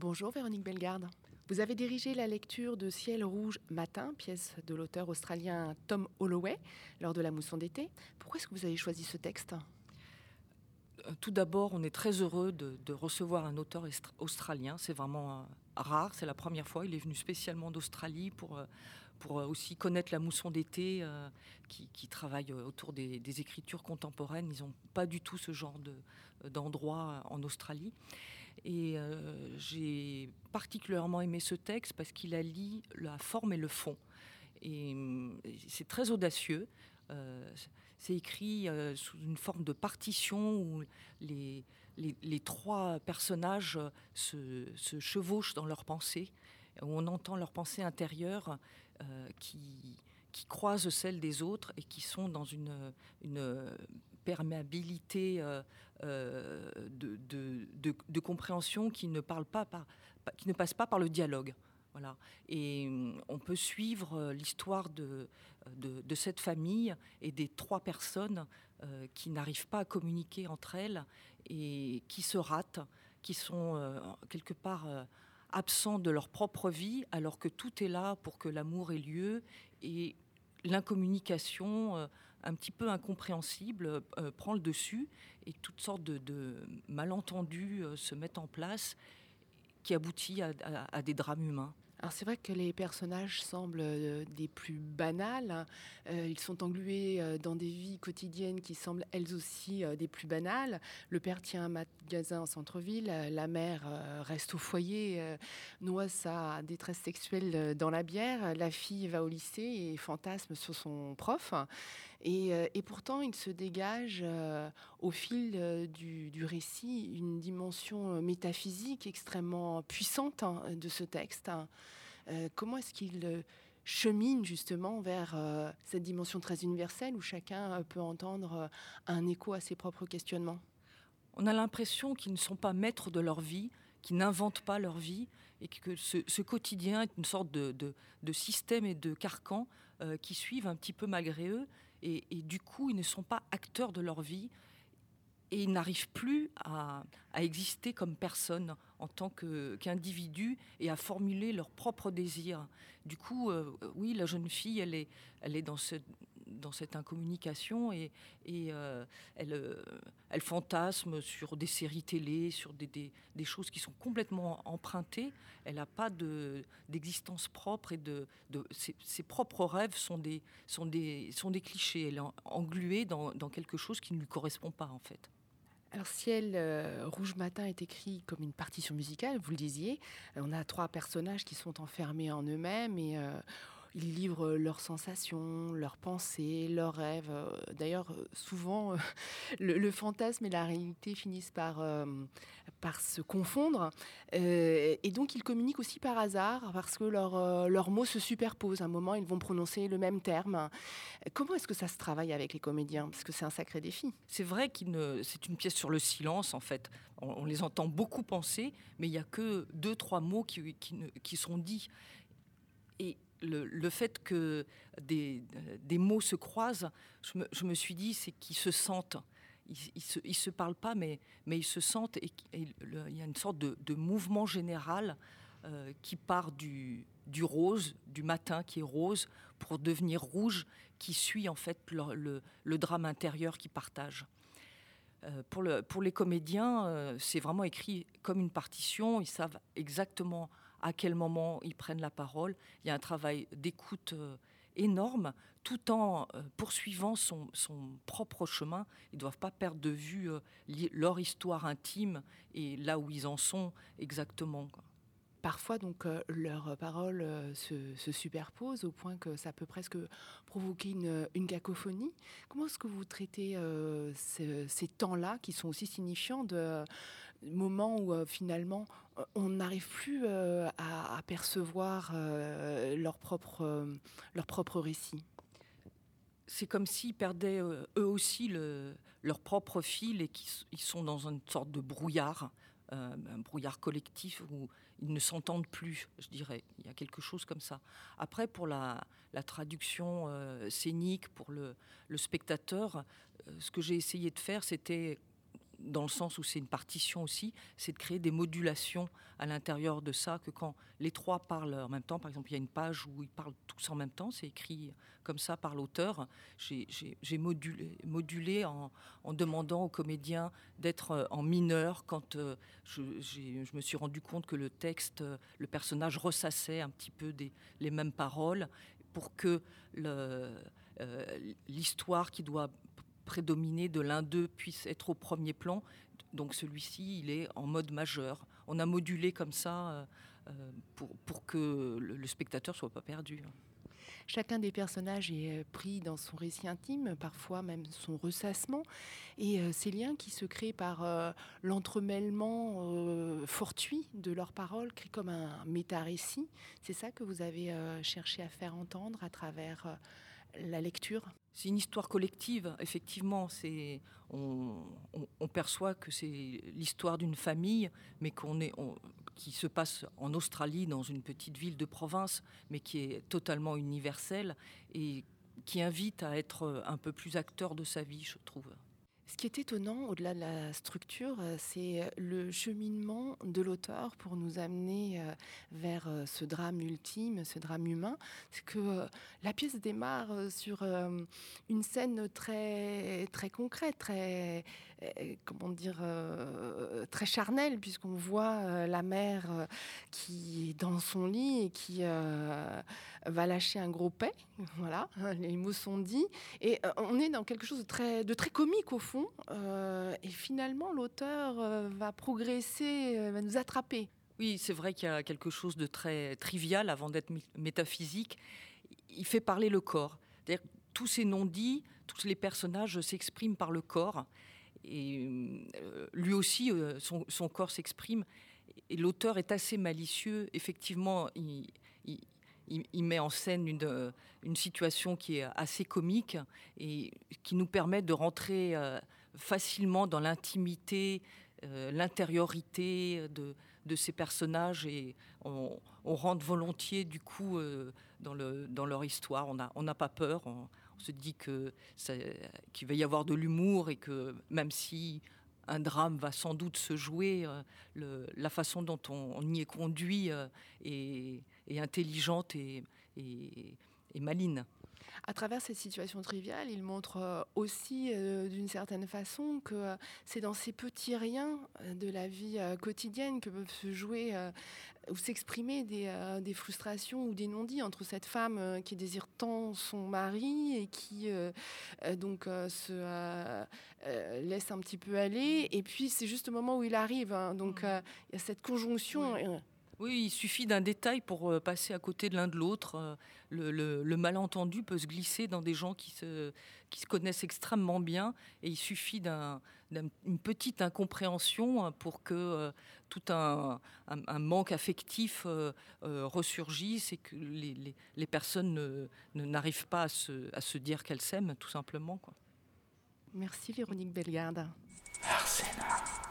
Bonjour Véronique Bellegarde. Vous avez dirigé la lecture de Ciel rouge matin, pièce de l'auteur australien Tom Holloway, lors de la mousson d'été. Pourquoi est-ce que vous avez choisi ce texte? Euh, tout d'abord, on est très heureux de, recevoir un auteur australien. C'est vraiment euh, rare, c'est la première fois. Il est venu spécialement d'Australie pour, euh, pour aussi connaître la mousson d'été, qui, travaille autour des, écritures contemporaines. Ils n'ont pas du tout ce genre d'endroit en Australie. Et j'ai particulièrement aimé ce texte parce qu'il allie la forme et le fond. Et c'est très audacieux. Euh, c'est écrit euh, sous une forme de partition où les, trois personnages se, chevauchent dans leurs pensées, où on entend leurs pensées intérieures euh, qui, qui croisent celles des autres et qui sont dans une perméabilité de, de, de, compréhension qui ne, parle pas par, qui ne passe pas par le dialogue. Voilà. Et hum, on peut suivre euh, l'histoire de, de, cette famille et des trois personnes euh, qui n'arrivent pas à communiquer entre elles et qui se ratent, qui sont euh, quelque part absents de leur propre vie, alors que tout est là pour que l'amour ait lieu et l'incommunication un petit peu incompréhensible prend le dessus et toutes sortes de, malentendus se mettent en place qui aboutit à, des drames humains. Alors c'est vrai que les personnages semblent euh, des plus banals. Euh, ils sont englués euh, dans des vies quotidiennes qui semblent elles aussi des plus banales. Le père tient un magasin en centre-ville, la mère reste au foyer, noie sa détresse sexuelle dans la bière, la fille va au lycée et fantasme sur son prof. Et, pourtant, il se dégage au fil du, récit une dimension métaphysique extrêmement puissante hein, de ce texte. Euh, comment est-ce qu'il euh, chemine justement vers euh, cette dimension très universelle où chacun peut entendre un écho à ses propres questionnements? On a l'impression qu'ils ne sont pas maîtres de leur vie, qu'ils n'inventent pas leur vie et que ce, quotidien est une sorte de, système et de carcan qui suivent un petit peu malgré eux. Et, du coup ils ne sont pas acteurs de leur vie et ils n'arrivent plus à, exister comme personne en tant qu'individu et à formuler leurs propres désirs. Du coup, euh, oui, la jeune fille, elle est, dans, ce, dans cette incommunication et, euh, elle, euh, elle fantasme sur des séries télé, sur des, choses qui sont complètement empruntées. Elle n'a pas d'existence propre et ses, propres rêves sont des, clichés. Elle est engluée dans quelque chose qui ne lui correspond pas en fait. Alors Ciel euh, Rouge Matin est écrit comme une partition musicale, vous le disiez. Euh, on a trois personnages qui sont enfermés en eux-mêmes et euh, ils livrent leurs sensations, leurs pensées, leurs rêves. D'ailleurs, souvent, le, fantasme et la réalité finissent par, par se confondre. et donc, ils communiquent aussi par hasard parce que leurs mots se superposent. À un moment, ils vont prononcer le même terme. Comment est-ce que ça se travaille avec les comédiens? Parce que c'est un sacré défi. C'est vrai que c'est une pièce sur le silence, en fait. On, les entend beaucoup penser, mais il n'y a que deux, trois mots qui, qui, sont dits. Et le, fait que des, des, mots se croisent, je me, suis dit, c'est qu'ils se sentent. Ils, ne se, parlent pas, mais, ils se sentent il y a une sorte de, mouvement général euh, qui part du, rose, du matin qui est rose, pour devenir rouge, qui suit en fait le, drame intérieur qu'ils partagent. Euh, pour, le, pour, les comédiens, euh, c'est vraiment écrit comme une partition. Ils savent exactement à quel moment ils prennent la parole. Il y a un travail d'écoute énorme, tout en poursuivant son, son, propre chemin. Ils ne doivent pas perdre de vue leur histoire intime et là où ils en sont exactement. Parfois, donc, euh, leurs paroles euh, se, superposent au point que ça peut presque provoquer une, cacophonie. Comment est-ce que vous traitez euh, ces, temps-là qui sont aussi signifiants de moments où finalement on n'arrive plus à, percevoir leur propre, leur propre récit c'est comme s'ils perdaient eux aussi leur propre fil et qu'ils sont dans une sorte de brouillard euh, un brouillard collectif où ils ne s'entendent plus, je dirais. Il y a quelque chose comme ça. Après, pour la, traduction euh, scénique, pour le, spectateur, euh, ce que j'ai essayé de faire, c'était dans le sens où c'est une partition aussi, c'est de créer des modulations à l'intérieur de ça, que quand les trois parlent en même temps, par exemple, il y a une page où ils parlent tous en même temps, c'est écrit comme ça par l'auteur, j'ai modulé, en, demandant aux comédiens d'être euh, en mineur quand euh, je, me suis rendu compte que le texte, le personnage ressassait un petit peu les mêmes paroles pour que l'histoire qui doit prédominer de l'un d'eux puisse être au premier plan. Donc celui-ci, il est en mode majeur. On a modulé comme ça euh, euh, pour, pour que le, spectateur soit pas perdu. Chacun des personnages est euh, pris dans son récit intime, parfois même son ressassement, et ces liens qui se créent par l'entremêlement fortuit de leurs paroles, créent comme un méta-récit. C'est ça que vous avez cherché à faire entendre à travers la lecture c'est une histoire collective, effectivement. C'est, on, perçoit que c'est l'histoire d'une famille, mais qu'on est, qui se passe en Australie, dans une petite ville de province, mais qui est totalement universelle et qui invite à être un peu plus acteur de sa vie, je trouve. Ce qui est étonnant, au-delà de la structure, euh, c'est le cheminement de l'auteur pour nous amener euh, vers euh, ce drame ultime, ce drame humain. C'est que la pièce démarre sur une scène très, très concrète, très, comment dire, très charnelle, puisqu'on voit la mère qui est dans son lit et qui va lâcher un gros paix. Voilà, les mots sont dits. Et on est dans quelque chose de très, de très comique au fond euh, et finalement, l'auteur euh, va progresser, euh, va nous attraper. Oui, c'est vrai qu'il y a quelque chose de très trivial avant d'être métaphysique. Il fait parler le corps. Tous ces non-dits, tous les personnages s'expriment par le corps. Et lui aussi, son, corps s'exprime. Et l'auteur est assez malicieux. Effectivement, il, met en scène une, une, situation qui est assez comique et qui nous permet de rentrer euh, facilement dans l'intimité, euh, l'intériorité de, de, ces personnages et on, rentre volontiers du coup euh, dans, le, dans, leur histoire. On n'a on pas peur. On, se dit que qu'il va y avoir de l'humour et que même si un drame va sans doute se jouer, la façon dont on, y est conduit est, et intelligente et, et, et maline. À travers cette situation triviale, il montre euh, aussi euh, d'une certaine façon que euh, c'est dans ces petits riens de la vie quotidienne que peuvent se jouer ou s'exprimer des, des, frustrations ou des non-dits entre cette femme qui désire tant son mari et qui donc se laisse un petit peu aller. Et puis c'est juste au moment où il arrive. Hein. donc mmh. il y a cette conjonction. Oui, il suffit d'un détail pour euh, passer à côté de l'un de l'autre. Euh, le, malentendu peut se glisser dans des gens qui se, qui se connaissent extrêmement bien et il suffit d'une petite incompréhension hein, pour que euh, tout un, manque affectif ressurgisse et que les, personnes n'arrivent pas à se, à se dire qu'elles s'aiment, tout simplement. Quoi. Merci Véronique Bellegarde. Arsena.